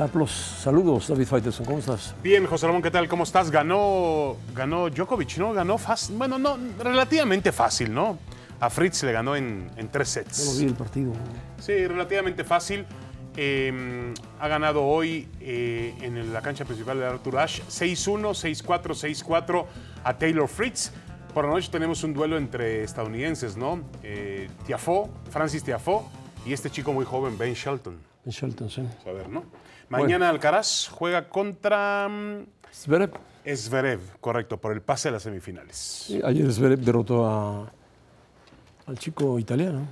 Saludos, David Faitelson, ¿cómo estás? Bien, José Ramón, ¿qué tal? ¿Cómo estás? Ganó, ganó Djokovic, ¿no? Ganó fácil, bueno, no, relativamente fácil, ¿no? A Fritz le ganó en, en tres sets. Lo vi el partido. Sí, relativamente fácil. Eh, ha ganado hoy eh, en la cancha principal de Arthur Ashe 6-1, 6-4, 6-4 a Taylor Fritz. Por la noche tenemos un duelo entre estadounidenses, ¿no? Eh, Francis Tiafoe y este chico muy joven, Ben Shelton. En Shelton, sí. A ver, ¿no? Mañana Alcaraz juega contra mm, Zverev. Zverev, correcto, por el pase a las semifinales. Sí, ayer Zverev derrotó a, al chico italiano.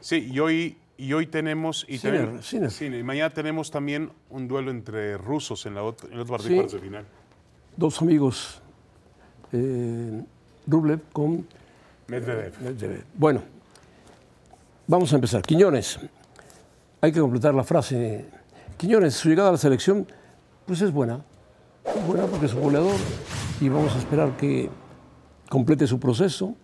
Sí, y hoy, y hoy tenemos. Y Sinner, Sinner. y mañana tenemos también un duelo entre rusos en, la ot- en el otro partido Sí. de final. Dos amigos, eh, Rublev con Medvedev. Medvedev. Bueno, vamos a empezar. Quiñones, hay que completar la frase. Quiñones, su llegada a la selección, pues es buena. Es buena porque es un goleador y vamos a esperar que complete su proceso.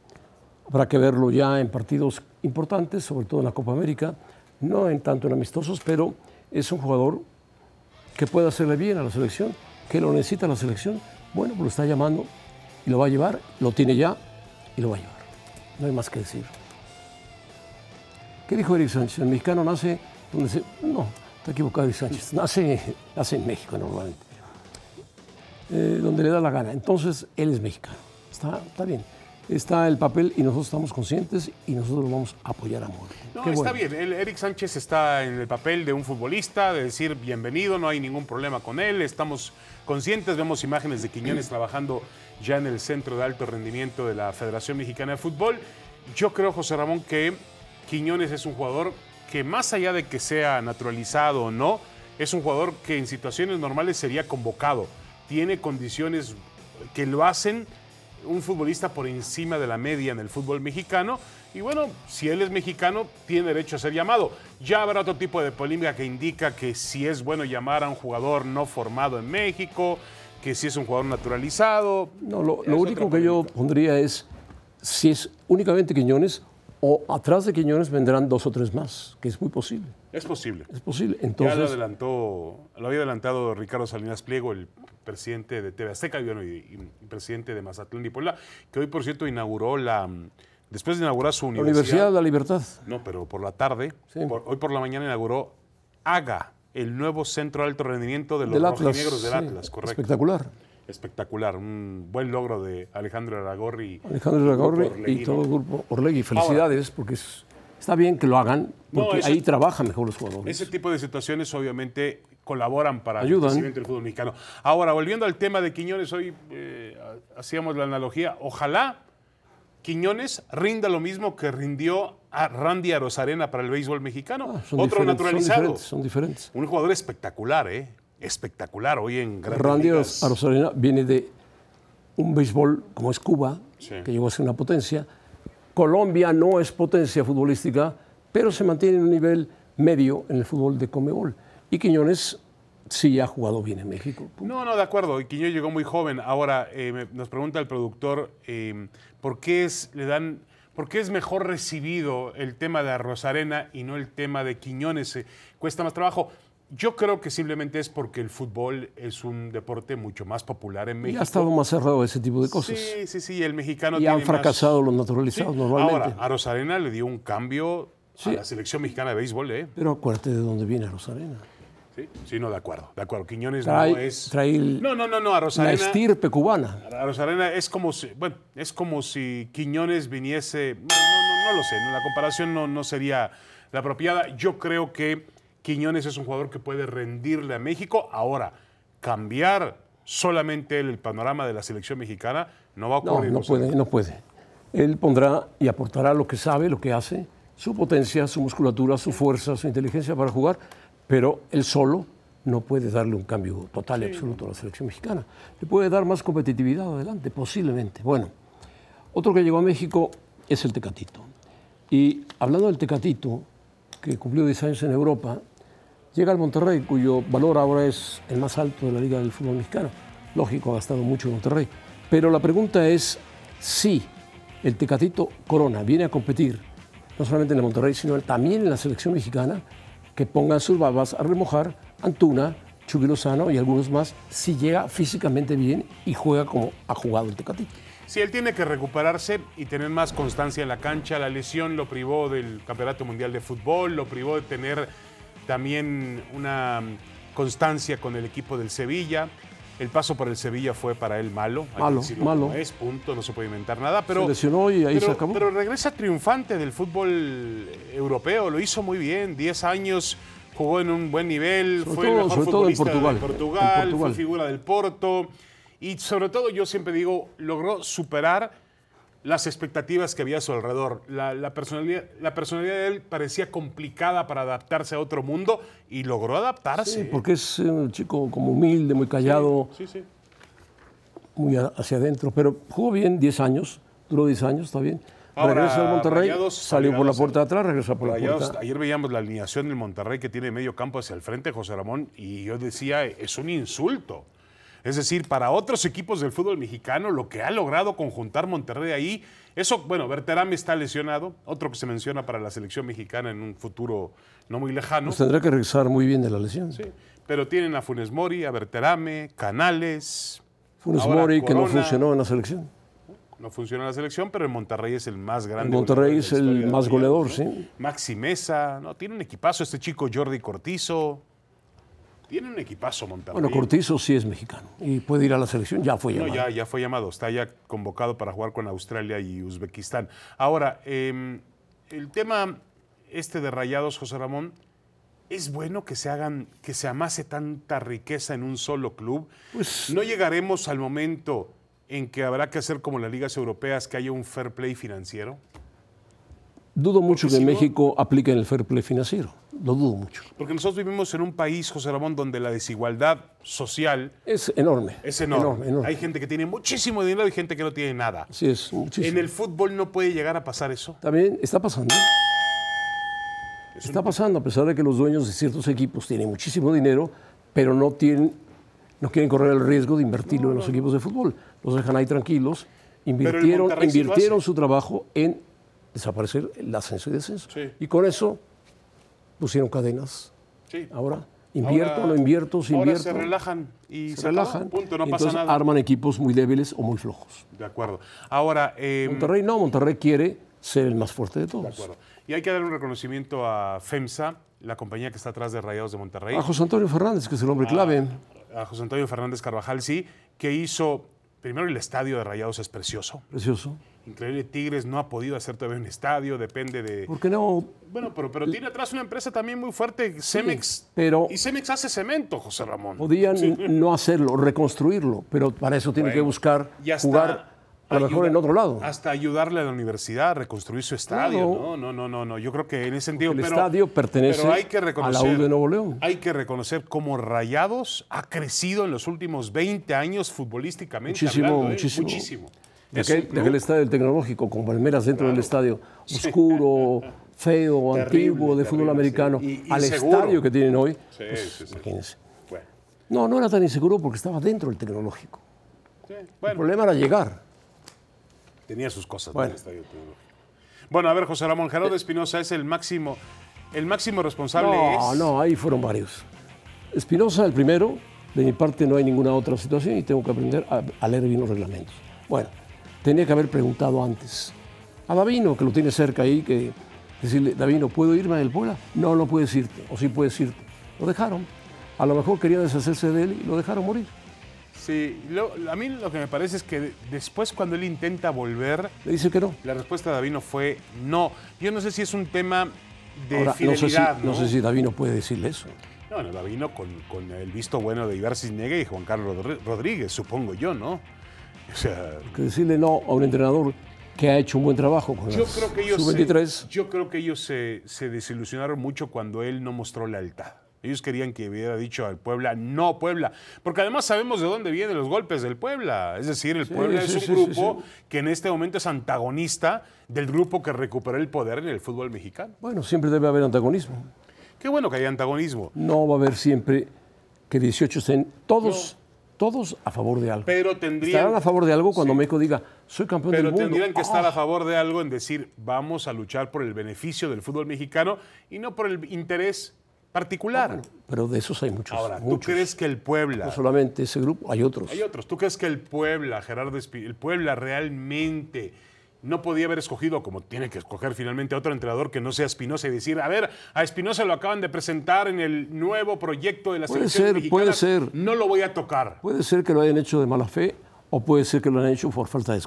Habrá que verlo ya en partidos importantes, sobre todo en la Copa América, no en tanto en amistosos, pero es un jugador que puede hacerle bien a la selección, que lo necesita la selección. Bueno, pues lo está llamando y lo va a llevar, lo tiene ya y lo va a llevar. No hay más que decir. ¿Qué dijo Eric Sánchez? El mexicano nace donde se... No, está equivocado Eric Sánchez. Nace, nace en México normalmente. Eh, donde le da la gana. Entonces, él es mexicano. Está, está bien. Está el papel y nosotros estamos conscientes y nosotros lo vamos a apoyar a muerte. No, Qué está bueno. bien. El- Eric Sánchez está en el papel de un futbolista, de decir bienvenido, no hay ningún problema con él. Estamos conscientes, vemos imágenes de Quiñones trabajando ya en el centro de alto rendimiento de la Federación Mexicana de Fútbol. Yo creo, José Ramón, que Quiñones es un jugador que más allá de que sea naturalizado o no, es un jugador que en situaciones normales sería convocado. Tiene condiciones que lo hacen un futbolista por encima de la media en el fútbol mexicano. Y bueno, si él es mexicano, tiene derecho a ser llamado. Ya habrá otro tipo de polémica que indica que si es bueno llamar a un jugador no formado en México, que si es un jugador naturalizado. No, lo, lo único que yo pondría es si es únicamente Quiñones o atrás de Quiñones vendrán dos o tres más, que es muy posible. Es posible. Es posible. ya lo Entonces, adelantó, lo había adelantado Ricardo Salinas Pliego, el presidente de TV Azteca y, y- y presidente de Mazatlán y Puebla, que hoy, por cierto, inauguró la. Después de inaugurar su la universidad. Universidad de la Libertad. No, pero por la tarde, Sí. por- hoy por la mañana inauguró AGA, el nuevo centro de alto rendimiento de los Del Atlas. del sí, Atlas, correcto. Espectacular. Espectacular, un buen logro de Alejandro Aragorri. Alejandro Grupo Ragorri y todo el grupo Orlegui. Felicidades, porque es- está bien que lo hagan, No, porque ese- ahí trabajan mejor los jugadores. Ese tipo de situaciones obviamente colaboran para Ayudan. el crecimiento del fútbol mexicano. Ahora, volviendo al tema de Quiñones, hoy eh, hacíamos la analogía, ojalá Quiñones rinda lo mismo que rindió a Randy Arozarena para el béisbol mexicano. Ah, Otro naturalizado. Son diferentes, son diferentes. Un jugador espectacular, ¿eh? Espectacular hoy en grandes Randy ligas. Arozarena viene de un béisbol como es Cuba, Sí. que llegó a ser una potencia. Colombia no es potencia futbolística, pero se mantiene en un nivel medio en el fútbol de Comebol. Y Quiñones sí ha jugado bien en México. No, no, de acuerdo. Y Quiñones llegó muy joven. Ahora eh, me- nos pregunta el productor eh, por qué es le dan por qué es mejor recibido el tema de Rosarena y no el tema de Quiñones. Eh, cuesta más trabajo. Yo creo que simplemente es porque el fútbol es un deporte mucho más popular en Y México. ha estado más cerrado ese tipo de cosas. Sí, sí, sí. El mexicano y tiene han más- fracasado los Sí. naturalizados normalmente. Ahora, a Rosarena le dio un cambio Sí. a la selección mexicana de béisbol, ¿eh? Pero acuérdate de dónde viene Rosarena. Sí, sí, no, de acuerdo. De acuerdo. Quiñones Trae, no es. trae el- No, no, no, no. A la Rosarena. estirpe cubana. A Rosarena es como si, bueno, es como si Quiñones viniese, no, no, no, no lo sé, la comparación no, no sería la apropiada. Yo creo que Quiñones es un jugador que puede rendirle a México. Ahora, cambiar solamente el panorama de la selección mexicana no va a No, ocurrir. no José. puede, no puede. Él pondrá y aportará lo que sabe, lo que hace, su potencia, su musculatura, su fuerza, su inteligencia para jugar, pero él solo no puede darle un cambio total y absoluto a la selección mexicana. Le puede dar más competitividad adelante, posiblemente. Bueno, otro que llegó a México es el Tecatito. Y hablando del Tecatito, que cumplió 10 años en Europa, llega al Monterrey, cuyo valor ahora es el más alto de la Liga del Fútbol Mexicano. Lógico, ha gastado mucho en Monterrey. Pero la pregunta es si el Tecatito Corona viene a competir, no solamente en el Monterrey, sino también en la selección mexicana, que pongan sus babas a remojar Antuna, Chucky y algunos más, si llega físicamente bien y juega como ha jugado el Tecatito. Sí, él tiene que recuperarse y tener más constancia en la cancha. La lesión lo privó del Campeonato Mundial de Fútbol, lo privó de tener también una constancia con el equipo del Sevilla. El paso por el Sevilla fue para él malo. hay Malo, malo. Es, punto, no se puede inventar nada. Pero, Se lesionó y ahí pero, se acabó. pero regresa triunfante del fútbol europeo, lo hizo muy bien. 10 años, jugó en un buen nivel, Sobre fue todo- el mejor en futbolista Portugal, de en Portugal, Portugal. fue figura del Porto. Y sobre todo, yo siempre digo, logró superar las expectativas que había a su alrededor. La, la personalidad, la personalidad de él parecía complicada para adaptarse a otro mundo y logró adaptarse. Sí, porque es eh, un chico como humilde, muy callado, Sí, sí. muy hacia adentro, pero jugó bien 10 años, duró 10 años, está bien. Ahora, Regresa al Monterrey, Rayados salió por la puerta de atrás, regresa por la Rayados, puerta. ayer veíamos la alineación del Monterrey que tiene medio campo hacia el frente, José Ramón, y yo decía, es un insulto. Es decir, para otros equipos del fútbol mexicano, lo que ha logrado conjuntar Monterrey ahí, eso, bueno, Berterame está lesionado, otro que se menciona para la selección mexicana en un futuro no muy lejano. Pues tendrá que regresar muy bien de la lesión. Sí, pero tienen a Funes Mori, a Berterame, Canales. Funes Mori, que no funcionó en la selección. No funciona la selección, pero en Monterrey es el más grande. Monterrey es el más goleador, ¿no? sí. Maxi Mesa, no, tiene un equipazo este chico Jordi Cortizo. Tiene un equipazo Monterrey. Bueno, Cortizo sí es mexicano y puede ir a la selección, ya fue No, llamado. ya, ya fue llamado, está ya convocado para jugar con Australia y Uzbekistán. Ahora, eh, el tema este de Rayados, José Ramón, ¿es bueno que se hagan, que se amase tanta riqueza en un solo club? Pues- ¿No llegaremos al momento en que habrá que hacer como las ligas europeas, que haya un fair play financiero? Dudo mucho que si en no- México apliquen el fair play financiero. Lo dudo mucho. Porque nosotros vivimos en un país, José Ramón, donde la desigualdad social Es enorme. es enorme. Enorme, enorme. Hay gente que tiene muchísimo dinero y gente que no tiene nada. Sí, es muchísimo. En el fútbol no puede llegar a pasar eso. También está pasando. Está pasando, a pesar de que los dueños de ciertos equipos tienen muchísimo dinero, pero no, tienen, no quieren correr el riesgo de invertirlo en los equipos de fútbol. Los dejan ahí tranquilos. Invirtieron, invirtieron su trabajo en desaparecer el ascenso y descenso. Sí. Y con eso pusieron cadenas. Sí. Ahora, invierto, Ahora- no invierto, si ahora invierto. se relajan y se se acabó, relajan. Punto, no y pasa entonces nada. arman equipos muy débiles o muy flojos. De acuerdo. Ahora, eh, Monterrey no, Monterrey quiere ser el más fuerte de todos. de acuerdo. Y hay que dar un reconocimiento a FEMSA, la compañía que está atrás de Rayados de Monterrey. A José Antonio Fernández, que es el hombre clave. A José Antonio Fernández Carvajal, sí, que hizo. Primero, el estadio de Rayados es precioso. Precioso. Increíble, Tigres no ha podido hacer todavía un estadio, depende de. ¿Por qué no? Bueno, pero, pero tiene atrás una empresa también muy fuerte, Cemex. pero- Y Cemex hace cemento, José Ramón. Podían no hacerlo, reconstruirlo, pero para eso tiene que buscar y hasta jugar a lo mejor ayuda- en otro lado. Hasta ayudarle a la universidad a reconstruir su estadio. Claro. No, no, no, no, no. Yo creo que en ese sentido. el pero- estadio pertenece pero hay que a la U de Nuevo León. Hay que reconocer cómo Rayados ha crecido en los últimos 20 años futbolísticamente. Muchísimo, hablando, ¿eh? muchísimo. Muchísimo. De aquel, de estadio del Tecnológico, con palmeras dentro del estadio, oscuro, feo, Terrible, antiguo, de fútbol terrible, americano, sí. Y- al inseguro. estadio que tienen hoy. Pues, imagínense. Bueno, No, no era tan inseguro porque estaba dentro del Tecnológico. El problema era llegar. tenía sus cosas. Bueno. ¿no? el estadio tecnológico. Bueno, a ver, José Ramón Gerardo Espinosa es el máximo, el máximo responsable. No, es, no, ahí fueron varios. Espinosa, el primero, de mi parte no hay ninguna otra situación y tengo que aprender a, a leer bien los reglamentos. Bueno, tenía que haber preguntado antes. A Davino, que lo tiene cerca ahí, que decirle, Davino, ¿puedo irme del Puebla? No, no puedes irte, o sí puedes irte. Lo dejaron. A lo mejor quería deshacerse de él y lo dejaron morir. Sí, lo- a mí lo que me parece es que después cuando él intenta volver, Le dice que no. La respuesta de Davino fue no. Yo no sé si es un tema de Ahora, no sé, si, fidelidad. no sé si Davino puede decirle eso. No, no, Davino con, con el visto bueno de Ibar Cisniega y Juan Carlos Rodríguez, supongo yo, ¿no? O sea, Que decirle no a un entrenador que ha hecho un buen trabajo con yo las creo que ellos, se, sub-23. yo creo que ellos se, se desilusionaron mucho cuando él no mostró lealtad. Ellos querían que hubiera dicho al Puebla, no Puebla, porque además sabemos de dónde vienen los golpes del Puebla. Es decir, el Puebla sí, es un sí, grupo que en este momento es antagonista del grupo que recuperó el poder en el fútbol mexicano. Bueno, siempre debe haber antagonismo. Qué bueno que haya antagonismo. No va a haber siempre que 18 estén todos, todos a favor de algo. Pero tendrían, Estarán a favor de algo cuando México diga, soy campeón pero del mundo. tendrían que estar Ah, a favor de algo en decir, vamos a luchar por el beneficio del fútbol mexicano y no por el interés particular. Pero de esos hay muchos. Ahora, ¿tú muchos. crees que el Puebla... No solamente ese grupo, hay otros. Hay otros. ¿Tú crees que el Puebla, Gerardo Espi- el Puebla realmente no podía haber escogido, como tiene que escoger finalmente a otro entrenador que no sea Espinosa y decir, a ver, a Espinosa lo acaban de presentar en el nuevo proyecto de la Puede selección ser, mexicana, puede ser. No lo voy a tocar. Puede ser que lo hayan hecho de mala fe o puede ser que lo hayan hecho por falta de,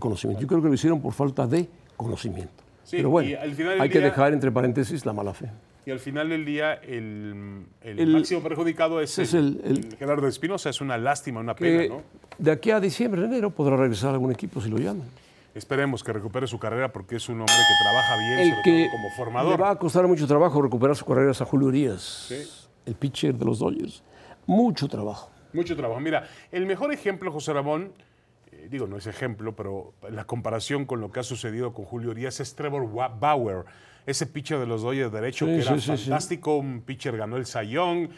conocimiento. Yo creo que lo hicieron por falta de conocimiento. Sí, Pero bueno, al final del hay que dejar entre paréntesis la mala fe. Y al final del día, el, el El- máximo perjudicado es, es el, el- Gerardo Espinosa. Es una lástima, una pena, ¿no? de aquí a diciembre, enero, podrá regresar a algún equipo si lo llaman. Esperemos que recupere su carrera porque es un hombre que trabaja bien, El sobre que todo como le formador. va a costar mucho trabajo recuperar su carrera a Julio Urias, el pitcher de los Dodgers. Mucho trabajo. Mucho trabajo. Mira, el mejor ejemplo, José Ramón, eh, digo, no es ejemplo, pero la comparación con lo que ha sucedido con Julio Urias es Trevor Bauer, ese pitcher de los Dodgers derecho Sí, que era sí. fantástico, un pitcher ganó el Sayón,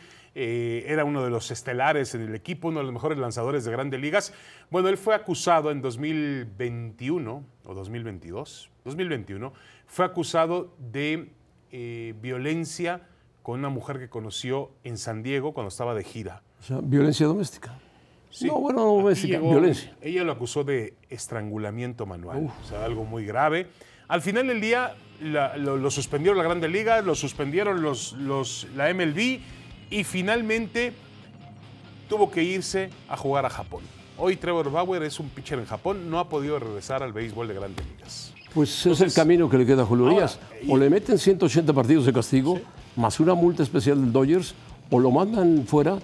era uno de los estelares en el equipo, uno de los mejores lanzadores de grandes ligas. Bueno, él fue acusado en 2021 o 2022, 2021, fue acusado de eh, violencia con una mujer que conoció en San Diego cuando estaba de gira. O sea, violencia doméstica. Sí. No, bueno, no doméstica, llegó- violencia. Ella lo acusó de estrangulamiento manual, o sea, algo muy grave. Al final del día la- lo, lo suspendieron la Grande Liga, lo suspendieron los, los, la MLB y finalmente tuvo que irse a jugar a Japón. Hoy Trevor Bauer es un pitcher en Japón, no ha podido regresar al béisbol de Grandes Ligas. Pues es el camino que le queda a Julio ahora, Urias. O le meten 180 partidos de castigo, más una multa especial del Dodgers, o lo mandan fuera,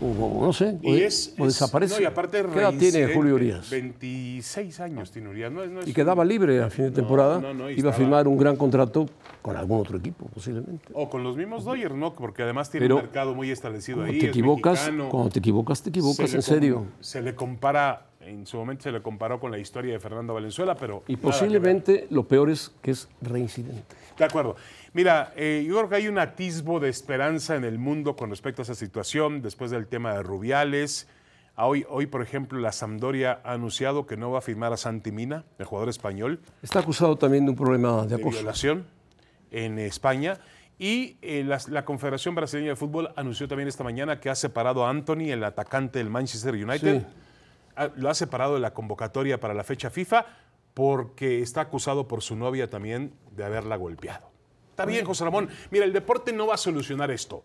o, no sé, o, Y es, o es- desaparece. no, y aparte ¿Qué edad tiene Julio Urias? 26 años tiene Urias. No, no Y quedaba libre a fin de temporada. no, no, y Iba a firmar un gran contrato con algún otro equipo, posiblemente. O con los mismos Dodgers, ¿no? Porque además tiene Pero un mercado muy establecido Cuando ahí. te es equivocas, mexicano. cuando te equivocas, te equivocas, Se en serio. Se le compara, en su momento se le comparó con la historia de Fernando Valenzuela, pero. Y posiblemente lo peor es que es reincidente. De acuerdo. Mira, eh, yo creo que hay un atisbo de esperanza en el mundo con respecto a esa situación, después del tema de Rubiales. A Hoy, hoy, por ejemplo, la Sampdoria ha anunciado que no va a firmar a Santi Mina, el jugador español, Está acusado también de un problema de de acoso. violación en España. Y eh, la, la Confederación Brasileña de Fútbol anunció también esta mañana que ha separado a Anthony, el atacante del Manchester United, Sí. Ah, lo ha separado de la convocatoria para la fecha FIFA porque está acusado por su novia también de haberla golpeado. Está bien, José Ramón. Mira, el deporte no va a solucionar esto,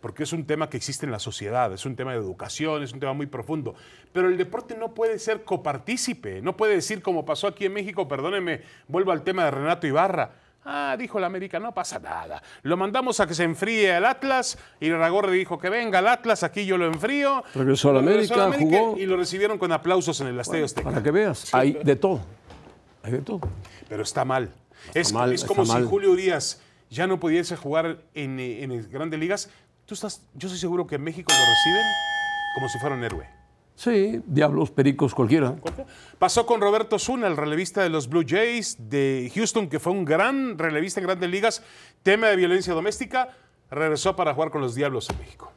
porque es un tema que existe en la sociedad, es un tema de educación, es un tema muy profundo. Pero el deporte no puede ser copartícipe, no puede decir como pasó aquí en México, perdóneme, vuelvo al tema de Renato Ibarra. Ah, dijo la América, no pasa nada. Lo mandamos a que se enfríe al Atlas y Ragorre dijo que venga al Atlas, aquí yo lo enfrío. Regresó a la América, jugó. y lo recibieron con aplausos en el Estadio Azteca. Para que veas, hay de todo. Hay de todo. Pero está mal. Es, mal, es como si mal. Julio Urias ya no pudiese jugar en, eh, en grandes ligas. Tú estás, yo estoy seguro que en México lo reciben como si fuera un héroe. Sí, diablos, pericos, cualquiera. Pasó con Roberto Zuna, el relevista de los Blue Jays de Houston, que fue un gran relevista en grandes ligas. Tema de violencia doméstica, regresó para jugar con los Diablos en México.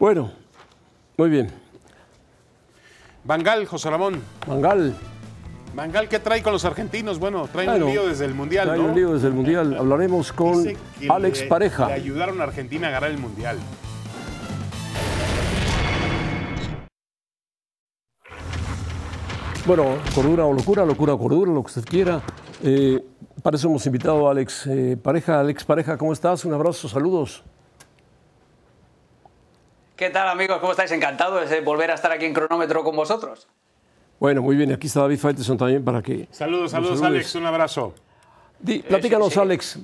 Bueno, muy bien. Bangal, José Ramón. Mangal, Bangal, ¿qué trae con los argentinos? Bueno, traen un lío desde el Mundial, ¿no? un lío desde el Mundial. Hablaremos con Alex le- Pareja. Le ayudaron a Argentina a ganar el Mundial. Bueno, cordura o locura, locura o cordura, lo que usted quiera. Eh, para eso hemos invitado a Alex eh, Pareja. Alex Pareja, ¿cómo estás? Un abrazo, saludos. ¿Qué tal amigos? ¿Cómo estáis? Encantados de volver a estar aquí en cronómetro con vosotros. Bueno, muy bien. Aquí está David Faitelson también para que. Saludos, saludos. Alex, un abrazo. Di- platícanos, sí, sí. Alex.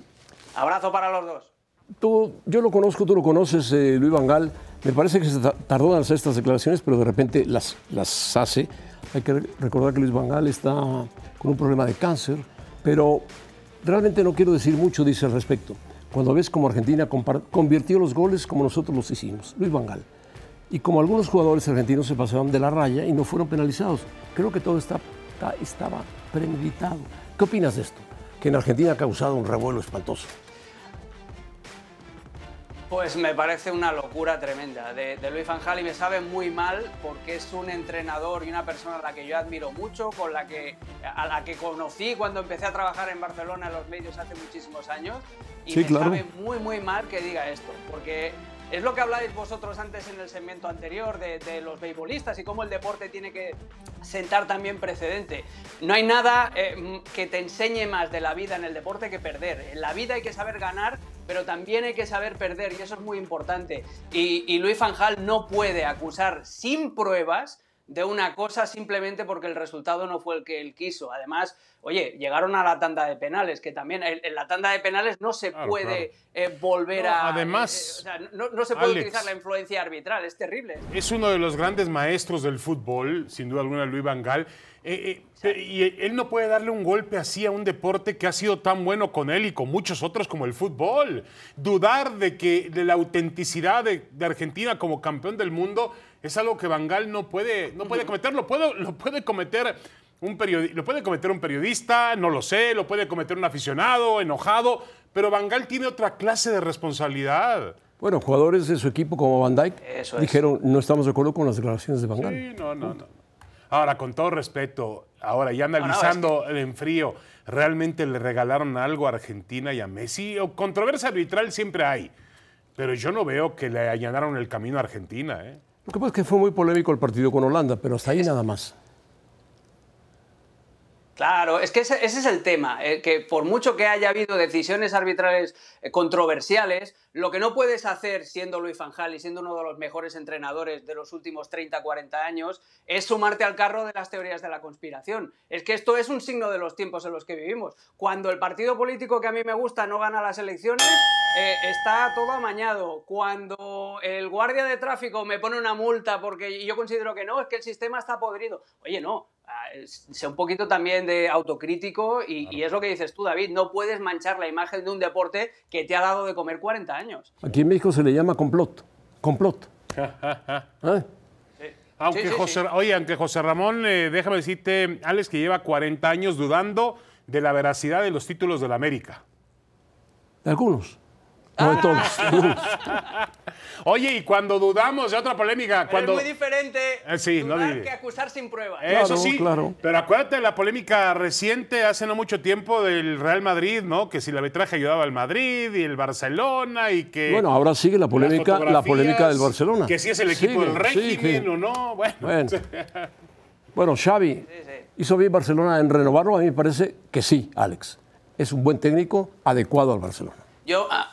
Abrazo para los dos. Tú, yo lo conozco, tú lo conoces, eh, Luis Vangal. Me parece que se tardó en hacer estas declaraciones, pero de repente las, las hace. Hay que recordar que Luis Vangal está con un problema de cáncer, pero realmente no quiero decir mucho, dice al respecto. Cuando ves como Argentina convirtió los goles como nosotros los hicimos, Luis Vangal. Y como algunos jugadores argentinos se pasaron de la raya y no fueron penalizados. Creo que todo está, estaba premeditado. ¿Qué opinas de esto? Que en Argentina ha causado un revuelo espantoso. Pues me parece una locura tremenda de, Luis Van y me sabe muy mal porque es un entrenador y una persona a la que yo admiro mucho, con la que, a la que conocí cuando empecé a trabajar en Barcelona en los medios hace muchísimos años y me sabe muy muy mal que diga esto porque es lo que habláis vosotros antes en el segmento anterior de, los beisbolistas y cómo el deporte tiene que sentar también precedente. No hay nada eh, que te enseñe más de la vida en el deporte que perder. En la vida hay que saber ganar, pero también hay que saber perder y eso es muy importante. Y, Luis Fanjal no puede acusar sin pruebas de una cosa simplemente porque el resultado no fue el que él quiso. Además, oye, llegaron a la tanda de penales, que también en la tanda de penales no se puede eh, volver a... Además, eh, no, se puede utilizar la influencia arbitral, es terrible. Es uno de los grandes maestros del fútbol, sin duda alguna, Luis Van Gaal. Eh, y él no puede darle un golpe así a un deporte que ha sido tan bueno con él y con muchos otros como el fútbol. Dudar de que de la autenticidad de, Argentina como campeón del mundo es algo que Bangal no puede, no puede cometer. Lo, lo puede cometer un lo puede cometer un periodista, no lo sé, lo puede cometer un aficionado, enojado, pero Bangal tiene otra clase de responsabilidad. Bueno, jugadores de su equipo como Van Dijk dijeron, no estamos de acuerdo con las declaraciones de Bangal. Sí, no, no, no. Ahora, con todo respeto, ahora ya analizando el en frío, ¿realmente le regalaron algo a Argentina y a Messi? O controversia arbitral siempre hay, pero yo no veo que le allanaron el camino a Argentina. ¿eh? Lo que pasa es que fue muy polémico el partido con Holanda, pero hasta ahí nada más. Claro, es que ese, es el tema, eh, que por mucho que haya habido decisiones arbitrales eh, controversiales, lo que no puedes hacer siendo Luis Fanjal y siendo uno de los mejores entrenadores de los últimos 30, 40 años es sumarte al carro de las teorías de la conspiración. Es que esto es un signo de los tiempos en los que vivimos. Cuando el partido político que a mí me gusta no gana las elecciones, eh, está todo amañado. Cuando el guardia de tráfico me pone una multa porque yo considero que no, es que el sistema está podrido. Oye, no, sea un poquito también de autocrítico y, es lo que dices tú, David, no puedes manchar la imagen de un deporte que te ha dado de comer 40 años. Aquí en México se le llama complot, complot. ¿Eh? Aunque José, Oye, aunque José Ramón, eh, déjame decirte, Alex, que lleva 40 años dudando de la veracidad de los títulos de la América. De algunos. No de todos. Oye, y cuando dudamos de otra polémica. Cuando... Es muy diferente eh, dudar que acusar sin pruebas. Eso sí, claro. pero acuérdate de la polémica reciente, hace no mucho tiempo, del Real Madrid, ¿no? Que si el arbitraje ayudaba al Madrid y el Barcelona y que. Bueno, ahora sigue la polémica, la polémica del Barcelona. Que si es el equipo del régimen o no. Bueno. Bueno, Xavi hizo bien Barcelona en renovarlo. A mí me parece que sí, Alex. Es un buen técnico adecuado al Barcelona. Yo, ah,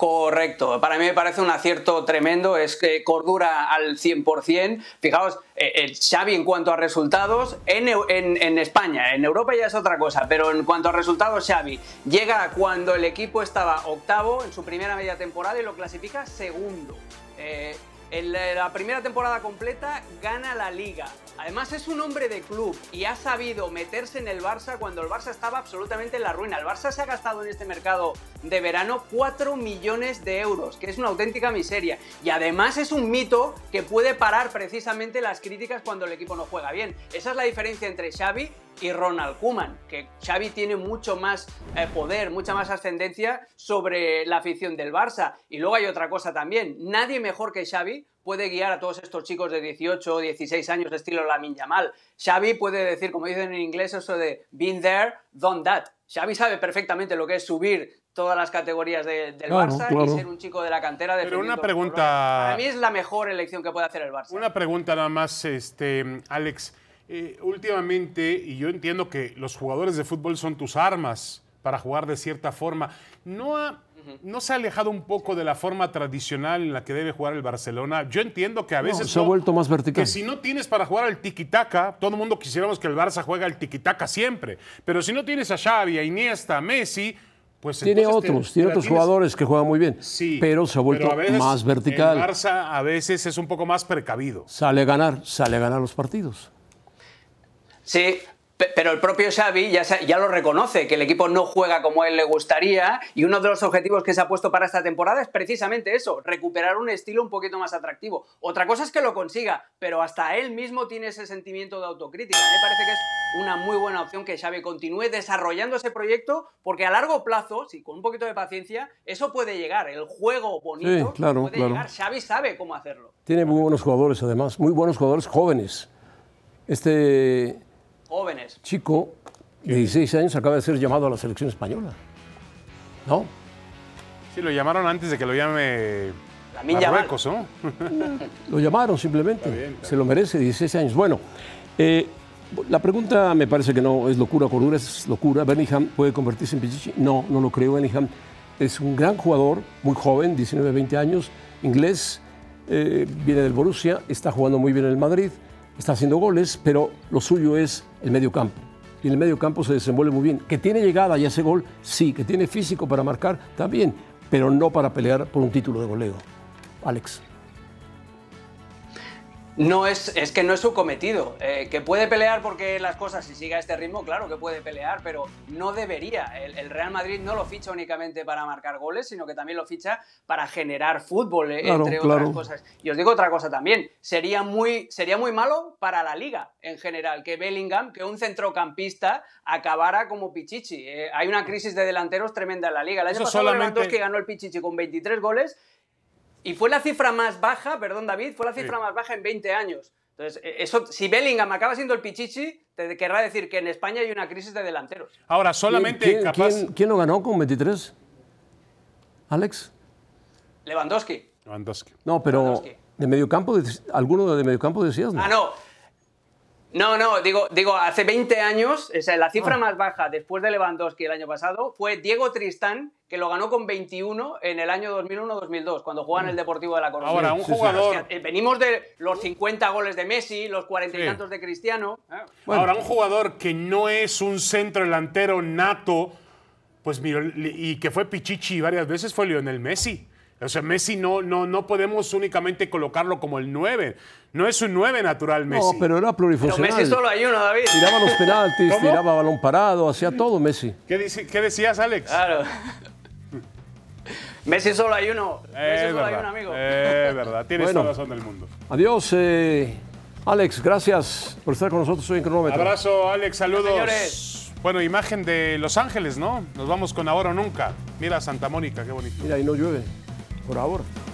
Correcto, para mí me parece un acierto tremendo, es que cordura al 100%. Fijaos, eh, el Xavi en cuanto a resultados, en, en, España, en Europa ya es otra cosa, pero en cuanto a resultados, Xavi llega cuando el equipo estaba octavo en su primera media temporada y lo clasifica segundo. Eh, en la primera temporada completa gana la liga. Además es un hombre de club y ha sabido meterse en el Barça cuando el Barça estaba absolutamente en la ruina. El Barça se ha gastado en este mercado de verano 4 millones de euros, que es una auténtica miseria. Y además es un mito que puede parar precisamente las críticas cuando el equipo no juega bien. Esa es la diferencia entre Xavi y Ronald Kuman, que Xavi tiene mucho más eh, poder, mucha más ascendencia sobre la afición del Barça. Y luego hay otra cosa también, nadie mejor que Xavi puede guiar a todos estos chicos de 18 o 16 años de estilo Lamin Yamal. Xavi puede decir, como dicen en inglés, eso de been there, done that. Xavi sabe perfectamente lo que es subir todas las categorías del Barça y ser un chico de la cantera de Pero una pregunta... Para mí es la mejor elección que puede hacer el Barça. Una pregunta nada más, este, Alex. Eh, últimamente, y yo entiendo que los jugadores de fútbol son tus armas para jugar de cierta forma, ¿no, ¿no se ha alejado un poco de la forma tradicional en la que debe jugar el Barcelona? Yo entiendo que a veces... se ha vuelto más vertical. Que si no tienes para jugar al tiki-taka, todo el mundo quisiéramos que el Barça juegue al tiki-taka siempre, pero si no tienes a Xavi, a Iniesta, a Messi, Pues tiene otros, te tiene otros tienes- jugadores que juegan muy bien, Sí, pero se ha vuelto pero a veces más vertical. El Barça a veces es un poco más precavido. Sale a ganar, sale a ganar los partidos. Sí, pero el propio Xavi ya, lo reconoce, que el equipo no juega como a él le gustaría y uno de los objetivos que se ha puesto para esta temporada es precisamente eso, recuperar un estilo un poquito más atractivo. Otra cosa es que lo consiga, pero hasta él mismo tiene ese sentimiento de autocrítica. A mí me parece que es una muy buena opción que Xavi continúe desarrollando ese proyecto porque a largo plazo, sí, con un poquito de paciencia, eso puede llegar. El juego bonito Sí, claro, puede claro. llegar. Xavi sabe cómo hacerlo. Tiene muy buenos jugadores además, muy buenos jugadores jóvenes. Este Jóvenes. chico de 16 años acaba de ser llamado a la selección española. ¿No? Sí, lo llamaron antes de que lo llame. Marruecos, ¿no? Lo llamaron simplemente. Está bien, está Se lo merece, 16 años. Bueno, eh, la pregunta me parece que no es locura, cordura, es locura. ¿Bellingham puede convertirse en Pichichi? No, no lo creo. Bellingham es un gran jugador, muy joven, 19, 20 años, inglés, eh, viene del Borussia, está jugando muy bien en el Madrid, está haciendo goles, pero lo suyo es el medio campo. Y en el medio campo se desenvuelve muy bien. Que tiene llegada y hace gol, sí. Que tiene físico para marcar, también. Pero no para pelear por un título de goleo. Alex. No es, es que no es su cometido. Eh, que puede pelear porque las cosas, si sigue a este ritmo, claro que puede pelear, pero no debería. El, el Real Madrid no lo ficha únicamente para marcar goles, sino que también lo ficha para generar fútbol, eh, Claro, entre claro. otras cosas. Y os digo otra cosa también. Sería muy, sería muy malo para la liga en general que Bellingham, que un centrocampista, acabara como Pichichi. Eh, hay una crisis de delanteros tremenda en la liga. El año Eso pasado solamente- Lewandowski ganó el Pichichi con 23 goles y fue la cifra más baja, perdón David, fue la cifra más baja en 20 años. Entonces, eh, eso, si Bellingham acaba siendo el Pichichi, te querrá decir que en España hay una crisis de delanteros. Ahora, solamente ¿Quién, capaz. quién- quién lo ganó con 23? ¿Alex? Lewandowski. Lewandowski. No, pero Lewandowski. de mediocampo, de- alguno de mediocampo decías, ¿no? Ah, no. No, no, digo, digo, hace 20 años, o sea, la Ah. cifra más baja después de Lewandowski el año pasado fue Diego Tristán, que lo ganó con 21 en el año 2001-2002, cuando jugaba en el Deportivo de la Coruña. Ahora, un Sí, sí. jugador. Hostia, eh, venimos de los 50 goles de Messi, los 40 y Sí. tantos de Cristiano. Ah, Bueno. Ahora, un jugador que no es un centro delantero nato, pues mira, y que fue Pichichi varias veces, fue Lionel Messi. O sea, Messi no, no, no podemos únicamente colocarlo como el 9. No es un 9 natural Messi. No, pero era Pero plurifuncional. Messi solo hay uno, David. Tiraba los penaltis, ¿Cómo? tiraba balón parado, hacía todo Messi. ¿Qué, dice- qué decías, Alex? Claro. Messi solo hay uno. Messi Eh, solo hay verdad. uno, amigo. Eh, verdad. Tienes Bueno. toda la razón del mundo. Adiós, eh, Alex, gracias por estar con nosotros hoy en Cronómetro. Abrazo, Alex, saludos. Señores. Bueno, imagen de Los Ángeles, ¿no? Nos vamos con ahora o nunca. Mira Santa Mónica, qué bonito. Mira, ahí no llueve, por favor.